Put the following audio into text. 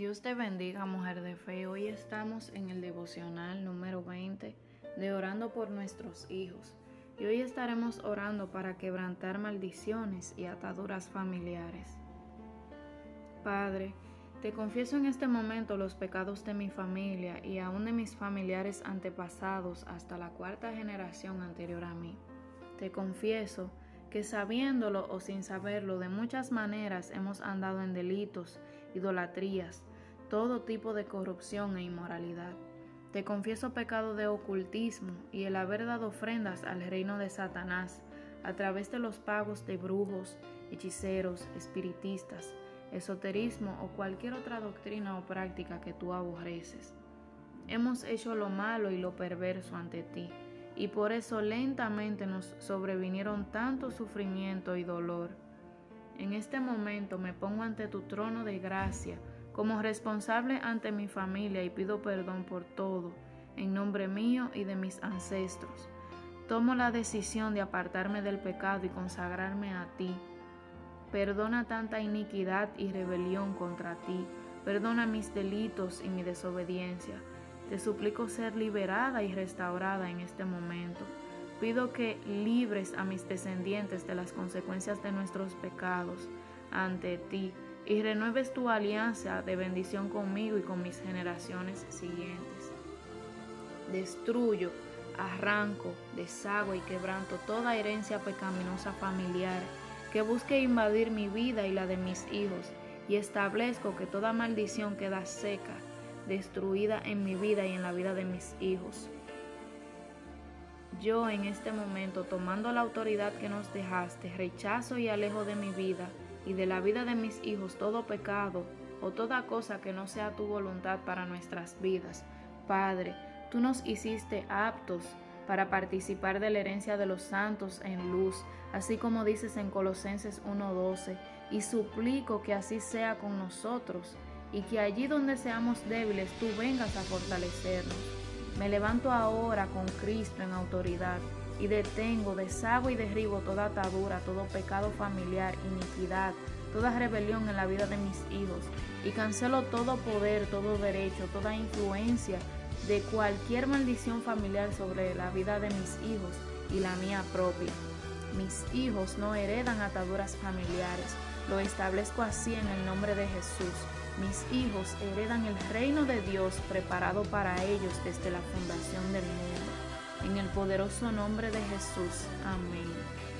Dios te bendiga, mujer de fe. Hoy estamos en el devocional número 20 de Orando por nuestros hijos. Y hoy estaremos orando para quebrantar maldiciones y ataduras familiares. Padre, te confieso en este momento los pecados de mi familia y aún de mis familiares antepasados hasta la cuarta generación anterior a mí. Te confieso que sabiéndolo o sin saberlo de muchas maneras hemos andado en delitos, idolatrías, todo tipo de corrupción e inmoralidad. Te confieso pecado de ocultismo y el haber dado ofrendas al reino de Satanás a través de los pagos de brujos, hechiceros, espiritistas, esoterismo o cualquier otra doctrina o práctica que tú aborreces. Hemos hecho lo malo y lo perverso ante ti y por eso lentamente nos sobrevinieron tanto sufrimiento y dolor. En este momento me pongo ante tu trono de gracia como responsable ante mi familia y pido perdón por todo, en nombre mío y de mis ancestros. Tomo la decisión de apartarme del pecado y consagrarme a ti. Perdona tanta iniquidad y rebelión contra ti. Perdona mis delitos y mi desobediencia. Te suplico ser liberada y restaurada en este momento. Pido que libres a mis descendientes de las consecuencias de nuestros pecados ante ti y renueves tu alianza de bendición conmigo y con mis generaciones siguientes. Destruyo, arranco, deshago y quebranto toda herencia pecaminosa familiar que busque invadir mi vida y la de mis hijos y establezco que toda maldición queda seca destruida en mi vida y en la vida de mis hijos. Yo en este momento, tomando la autoridad que nos dejaste, rechazo y alejo de mi vida y de la vida de mis hijos todo pecado o toda cosa que no sea tu voluntad para nuestras vidas. Padre, tú nos hiciste aptos para participar de la herencia de los santos en luz, así como dices en Colosenses 1.12, y suplico que así sea con nosotros y que allí donde seamos débiles tú vengas a fortalecernos. Me levanto ahora con Cristo en autoridad y detengo, deshago y derribo toda atadura, todo pecado familiar, iniquidad, toda rebelión en la vida de mis hijos y cancelo todo poder, todo derecho, toda influencia de cualquier maldición familiar sobre la vida de mis hijos y la mía propia. Mis hijos no heredan ataduras familiares, lo establezco así en el nombre de Jesús. Mis hijos heredan el reino de Dios preparado para ellos desde la fundación del mundo. En el poderoso nombre de Jesús. Amén.